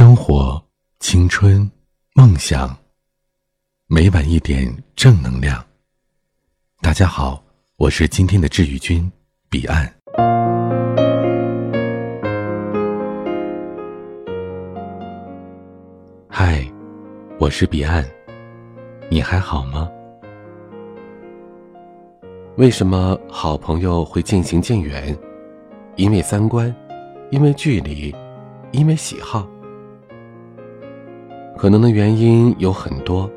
生活、青春、梦想，每晚一点正能量。大家好，我是今天的治愈君彼岸。嗨，我是彼岸，你还好吗？为什么好朋友会渐行渐远？因为三观，因为距离，因为喜好。可能的原因有很多，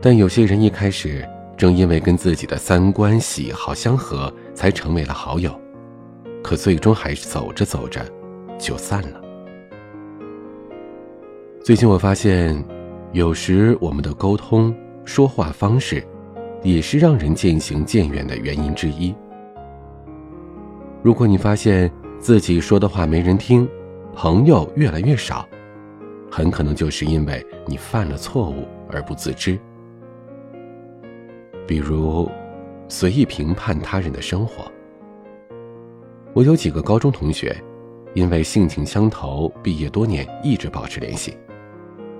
但有些人一开始正因为跟自己的三观喜好相合，才成为了好友，可最终还是走着走着就散了。最近我发现，有时我们的沟通说话方式，也是让人渐行渐远的原因之一。如果你发现自己说的话没人听，朋友越来越少。很可能就是因为你犯了错误而不自知，比如随意评判他人的生活。我有几个高中同学，因为性情相投，毕业多年一直保持联系，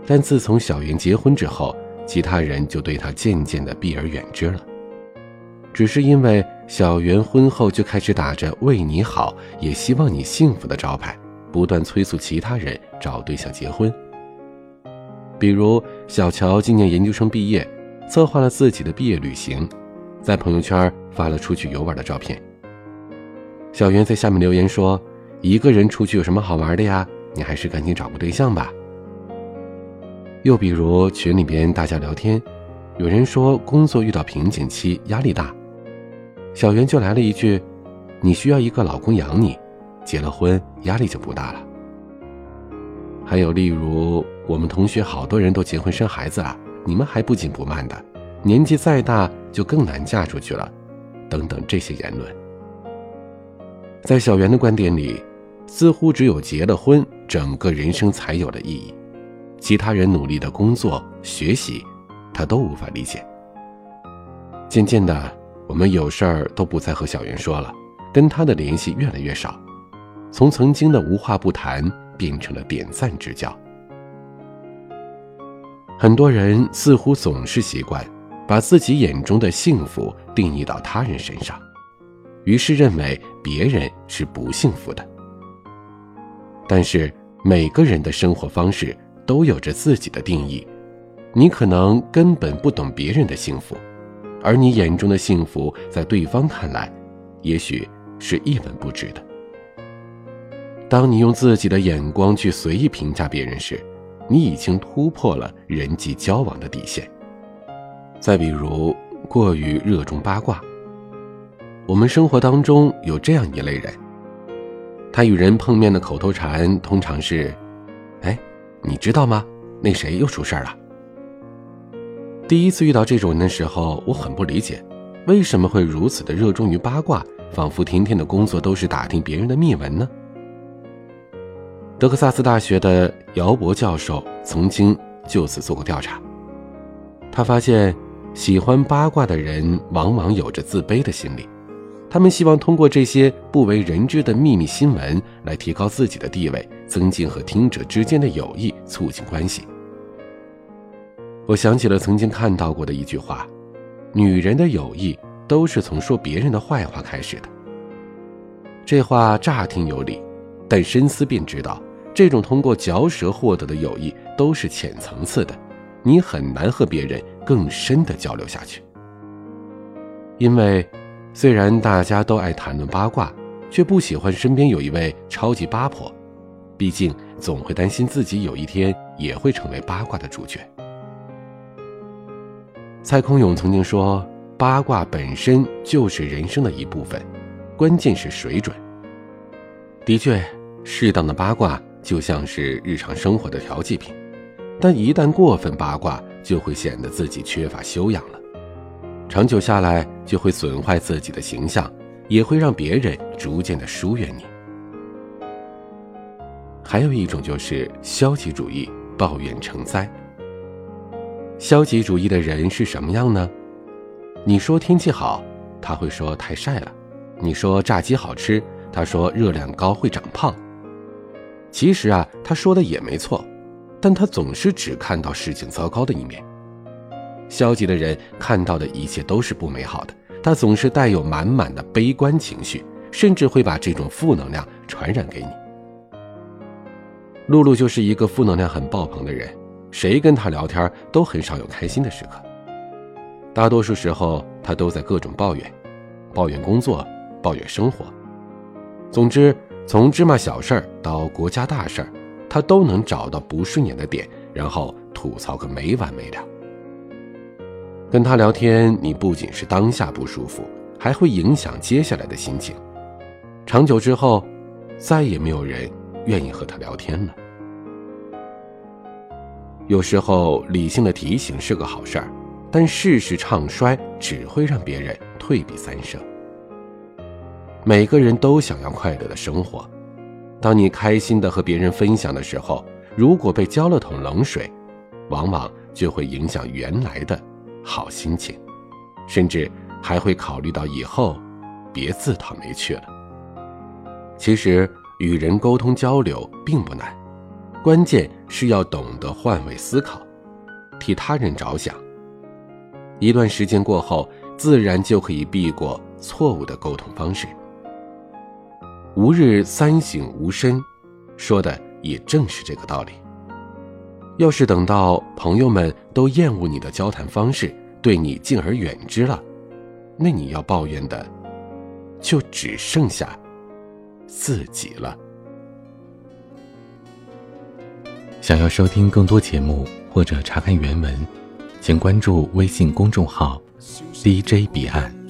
但自从小袁结婚之后，其他人就对他渐渐的避而远之了。只是因为小袁婚后就开始打着为你好，也希望你幸福的招牌。不断催促其他人找对象结婚。比如小乔今年研究生毕业，策划了自己的毕业旅行，在朋友圈发了出去游玩的照片。小袁在下面留言说：“一个人出去有什么好玩的呀？你还是赶紧找个对象吧。”又比如群里边大家聊天，有人说工作遇到瓶颈期，压力大，小袁就来了一句：“你需要一个老公养你。”结了婚，压力就不大了。还有例如，我们同学好多人都结婚生孩子了，你们还不紧不慢的，年纪再大就更难嫁出去了，等等这些言论。在小袁的观点里，似乎只有结了婚，整个人生才有了意义，其他人努力的工作、学习，他都无法理解。渐渐的，我们有事儿都不再和小袁说了，跟他的联系越来越少。从曾经的无话不谈变成了点赞之交。很多人似乎总是习惯把自己眼中的幸福定义到他人身上，于是认为别人是不幸福的。但是每个人的生活方式都有着自己的定义，你可能根本不懂别人的幸福，而你眼中的幸福，在对方看来，也许是一文不值的。当你用自己的眼光去随意评价别人时，你已经突破了人际交往的底线。再比如，过于热衷八卦。我们生活当中有这样一类人，他与人碰面的口头禅通常是：“哎，你知道吗？那谁又出事了？”第一次遇到这种人的时候，我很不理解，为什么会如此的热衷于八卦，仿佛天天的工作都是打听别人的秘闻呢？德克萨斯大学的姚博教授曾经就此做过调查。他发现，喜欢八卦的人往往有着自卑的心理，他们希望通过这些不为人知的秘密新闻来提高自己的地位，增进和听者之间的友谊，促进关系。我想起了曾经看到过的一句话：“女人的友谊都是从说别人的坏话开始的。”这话乍听有理，但深思便知道。这种通过嚼舌获得的友谊都是浅层次的，你很难和别人更深的交流下去。因为，虽然大家都爱谈论八卦，却不喜欢身边有一位超级八婆，毕竟总会担心自己有一天也会成为八卦的主角。蔡康永曾经说：“八卦本身就是人生的一部分，关键是水准。”的确，适当的八卦。就像是日常生活的调剂品，但一旦过分八卦，就会显得自己缺乏修养了。长久下来，就会损坏自己的形象，也会让别人逐渐的疏远你。还有一种就是消极主义，抱怨成灾。消极主义的人是什么样呢？你说天气好，他会说太晒了；你说炸鸡好吃，他说热量高会长胖。其实啊，他说的也没错，但他总是只看到事情糟糕的一面。消极的人看到的一切都是不美好的，他总是带有满满的悲观情绪，甚至会把这种负能量传染给你。露露就是一个负能量很爆棚的人，谁跟她聊天都很少有开心的时刻，大多数时候她都在各种抱怨，抱怨工作，抱怨生活。总之，从芝麻小事儿到国家大事儿，他都能找到不顺眼的点，然后吐槽个没完没了。跟他聊天，你不仅是当下不舒服，还会影响接下来的心情，长久之后，再也没有人。愿意和他聊天了。有时候，理性的提醒是个好事儿，但事事唱衰只会让别人退避三舍。每个人都想要快乐的生活，当你开心的和别人分享的时候，如果被浇了桶冷水，往往就会影响原来的好心情，甚至还会考虑到以后别自讨没趣了。其实。与人沟通交流并不难，关键是要懂得换位思考，替他人着想。一段时间过后，自然就可以避过错误的沟通方式。吾日三省吾身，说的也正是这个道理。要是等到朋友们都厌恶你的交谈方式，对你敬而远之了，那你要抱怨的，就只剩下。自己了。想要收听更多节目或者查看原文，请关注微信公众号 DJ 彼岸。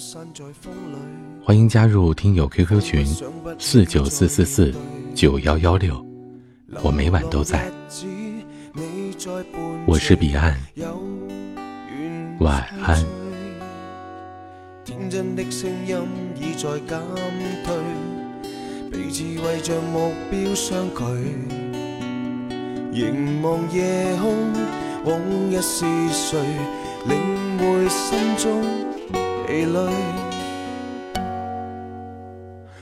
欢迎加入听友 QQ 群四九四四四九幺幺六，我每晚都在。我是彼岸，晚安。彼此为着目标相距，凝望夜空，往日是谁领会心中疲累？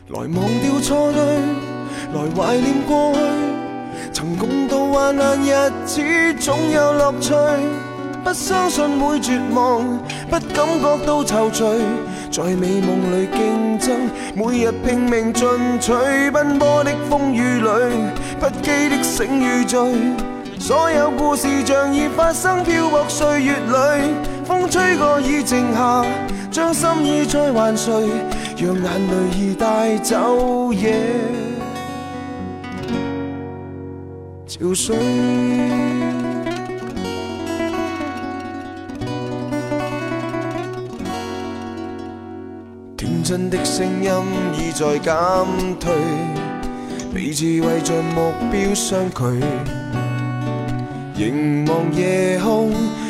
来忘掉错对，来怀念过去，曾共度患难日子，总有乐趣。不相信会绝望，不感觉到踌躇，在美梦里竞争，每日拼命进取，奔波的风雨里，不羁的醒与醉，所有故事像已发生，漂泊岁月里，风吹过已静下，将心意再还谁，让眼泪已带走夜。憔悴。真的声音已在减退，彼此为着目标相距，凝望夜空，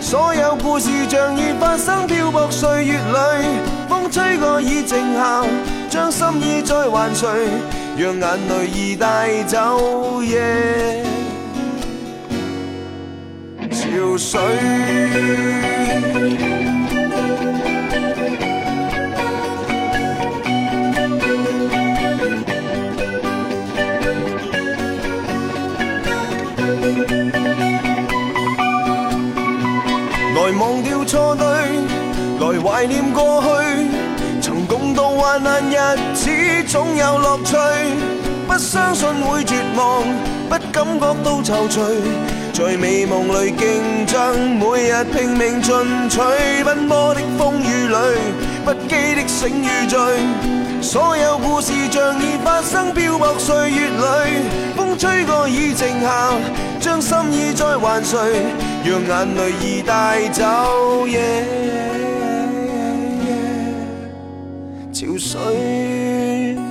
所有故事像已发生，漂泊岁月里，风吹过已静下，将心意再还谁，让眼泪已带走夜潮水。怀念过去，曾共度患难日子，总有乐趣。不相信会绝望，不感觉到踌躇，在美梦里竞争，每日拼命进取，奔波的风雨里，不羁的醒与醉，所有故事像已发生，漂泊岁月里，风吹过已静下，将心意再还谁？让眼泪已带走夜潮水。